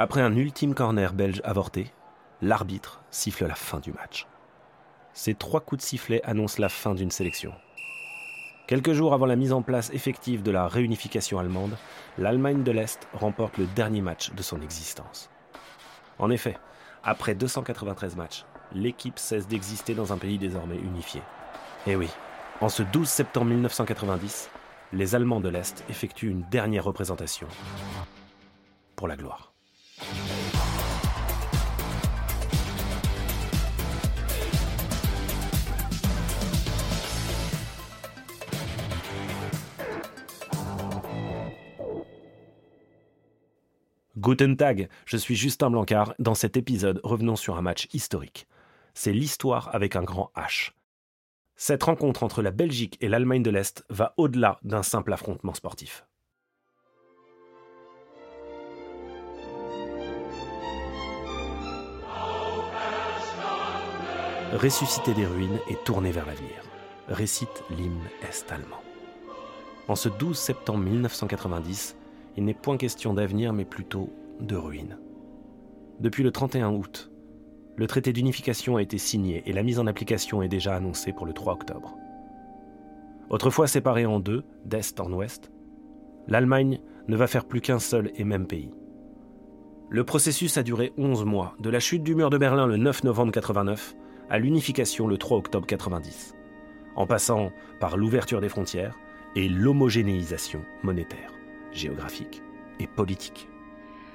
Après un ultime corner belge avorté, l'arbitre siffle la fin du match. Ces trois coups de sifflet annoncent la fin d'une sélection. Quelques jours avant la mise en place effective de la réunification allemande, l'Allemagne de l'Est remporte le dernier match de son existence. En effet, après 293 matchs, l'équipe cesse d'exister dans un pays désormais unifié. Et oui, en ce 12 septembre 1990, les Allemands de l'Est effectuent une dernière représentation pour la gloire. Guten Tag, je suis Justin Blancard. Dans cet épisode, revenons sur un match historique. C'est l'histoire avec un grand H. Cette rencontre entre la Belgique et l'Allemagne de l'Est va au-delà d'un simple affrontement sportif. Ressusciter des ruines et tourner vers l'avenir, récite l'hymne est-allemand. En ce 12 septembre 1990, il n'est point question d'avenir, mais plutôt de ruine. Depuis le 31 août, le traité d'unification a été signé et la mise en application est déjà annoncée pour le 3 octobre. Autrefois séparée en deux, d'est en ouest, l'Allemagne ne va faire plus qu'un seul et même pays. Le processus a duré 11 mois, de la chute du mur de Berlin le 9 novembre 89 à l'unification le 3 octobre 90, en passant par l'ouverture des frontières et l'homogénéisation monétaire géographique et politique.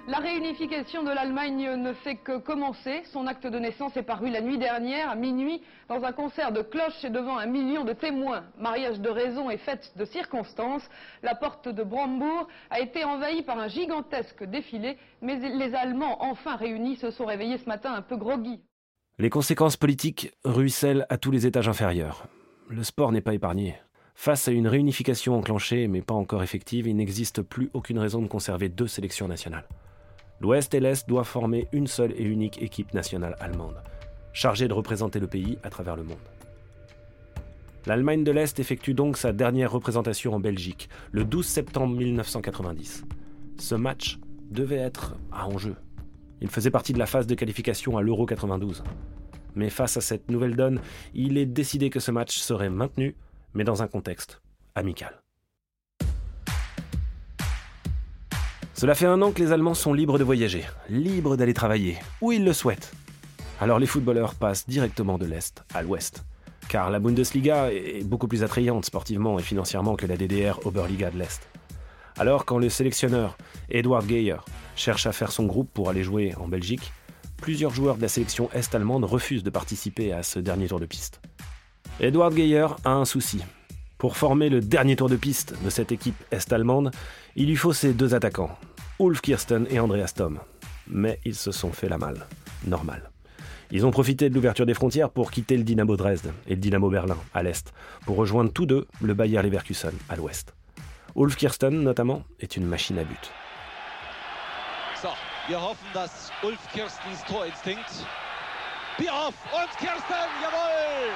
La réunification de l'Allemagne ne fait que commencer. Son acte de naissance est paru la nuit dernière, à minuit, dans un concert de cloches et devant un million de témoins. Mariage de raison et fête de circonstances. La porte de Brandebourg a été envahie par un gigantesque défilé, mais les Allemands, enfin réunis, se sont réveillés ce matin un peu groggy. Les conséquences politiques ruissellent à tous les étages inférieurs. Le sport n'est pas épargné. Face à une réunification enclenchée mais pas encore effective, il n'existe plus aucune raison de conserver deux sélections nationales. L'Ouest et l'Est doivent former une seule et unique équipe nationale allemande, chargée de représenter le pays à travers le monde. L'Allemagne de l'Est effectue donc sa dernière représentation en Belgique, le 12 septembre 1990. Ce match devait être à enjeu. Il faisait partie de la phase de qualification à l'Euro 92. Mais face à cette nouvelle donne, il est décidé que ce match serait maintenu mais dans un contexte amical. Cela fait un an que les Allemands sont libres de voyager, libres d'aller travailler, où ils le souhaitent. Alors les footballeurs passent directement de l'Est à l'Ouest, car la Bundesliga est beaucoup plus attrayante sportivement et financièrement que la DDR Oberliga de l'Est. Alors quand le sélectionneur Edward Geyer cherche à faire son groupe pour aller jouer en Belgique, plusieurs joueurs de la sélection est-allemande refusent de participer à ce dernier tour de piste. Edward Geyer a un souci. Pour former le dernier tour de piste de cette équipe est-allemande, il lui faut ses deux attaquants, Ulf Kirsten et Andreas Thom. Mais ils se sont fait la malle. Normal. Ils ont profité de l'ouverture des frontières pour quitter le Dynamo Dresde et le Dynamo Berlin à l'est, pour rejoindre tous deux le Bayer Leverkusen à l'ouest. Ulf Kirsten, notamment, est une machine à but. So, wir hoffen, dass Ulf Kirstens Torinstinkt. Bierhoff und Kirsten, jawohl!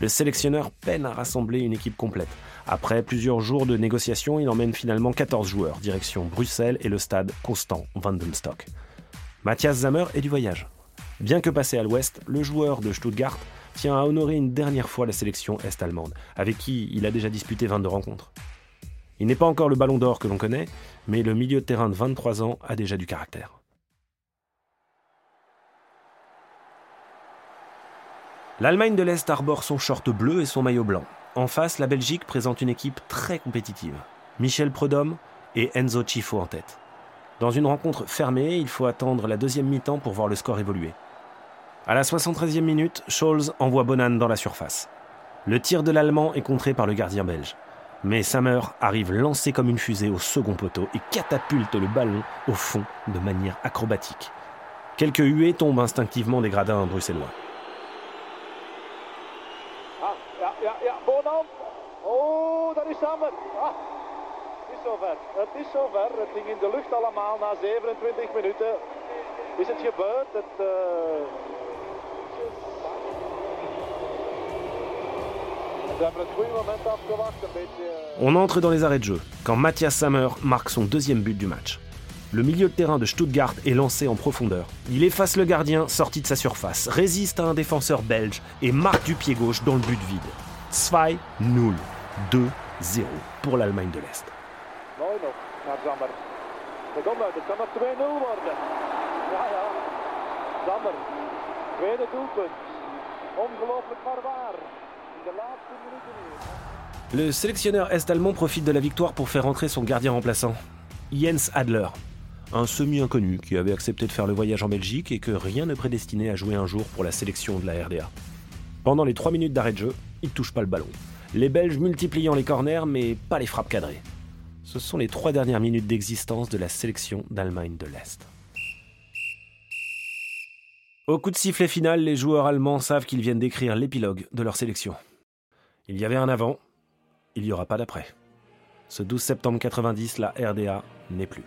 Le sélectionneur peine à rassembler une équipe complète. Après plusieurs jours de négociations, il emmène finalement 14 joueurs, direction Bruxelles et le stade Constant Vandenstock. Matthias Zammer est du voyage. Bien que passé à l'ouest, le joueur de Stuttgart tient à honorer une dernière fois la sélection est-allemande, avec qui il a déjà disputé 22 rencontres. Il n'est pas encore le ballon d'or que l'on connaît, mais le milieu de terrain de 23 ans a déjà du caractère. L'Allemagne de l'Est arbore son short bleu et son maillot blanc. En face, la Belgique présente une équipe très compétitive. Michel Prodhomme et Enzo Cifo en tête. Dans une rencontre fermée, il faut attendre la deuxième mi-temps pour voir le score évoluer. À la 73e minute, Scholz envoie Bonan dans la surface. Le tir de l'Allemand est contré par le gardien belge. Mais Sammer arrive lancé comme une fusée au second poteau et catapulte le ballon au fond de manière acrobatique. Quelques huées tombent instinctivement des gradins bruxellois. On entre dans les arrêts de jeu quand Matthias Sammer marque son deuxième but du match. Le milieu de terrain de Stuttgart est lancé en profondeur. Il efface le gardien sorti de sa surface, résiste à un défenseur belge et marque du pied gauche dans le but vide. 2-0. 2-0 pour l'Allemagne de l'Est. Le sélectionneur est-allemand profite de la victoire pour faire entrer son gardien remplaçant, Jens Adler, un semi-inconnu qui avait accepté de faire le voyage en Belgique et que rien ne prédestinait à jouer un jour pour la sélection de la RDA. Pendant les 3 minutes d'arrêt de jeu, il touche pas le ballon. Les Belges multipliant les corners mais pas les frappes cadrées. Ce sont les trois dernières minutes d'existence de la sélection d'Allemagne de l'Est. Au coup de sifflet final, les joueurs allemands savent qu'ils viennent d'écrire l'épilogue de leur sélection. Il y avait un avant, il n'y aura pas d'après. Ce 12 septembre 90, la RDA n'est plus.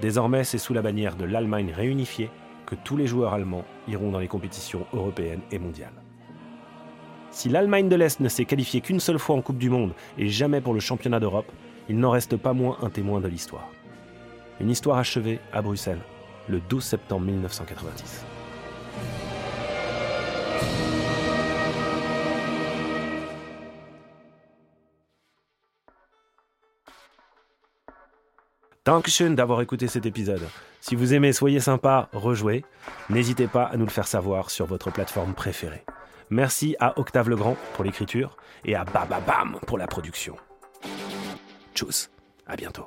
Désormais, c'est sous la bannière de l'Allemagne réunifiée que tous les joueurs allemands iront dans les compétitions européennes et mondiales. Si l'Allemagne de l'Est ne s'est qualifiée qu'une seule fois en Coupe du Monde et jamais pour le championnat d'Europe, il n'en reste pas moins un témoin de l'histoire. Une histoire achevée à Bruxelles le 12 septembre 1990. Dankeschön d'avoir écouté cet épisode. Si vous aimez, soyez sympa, rejouez. N'hésitez pas à nous le faire savoir sur votre plateforme préférée. Merci à Octave Legrand pour l'écriture et à Bababam pour la production. Tchuss, à bientôt.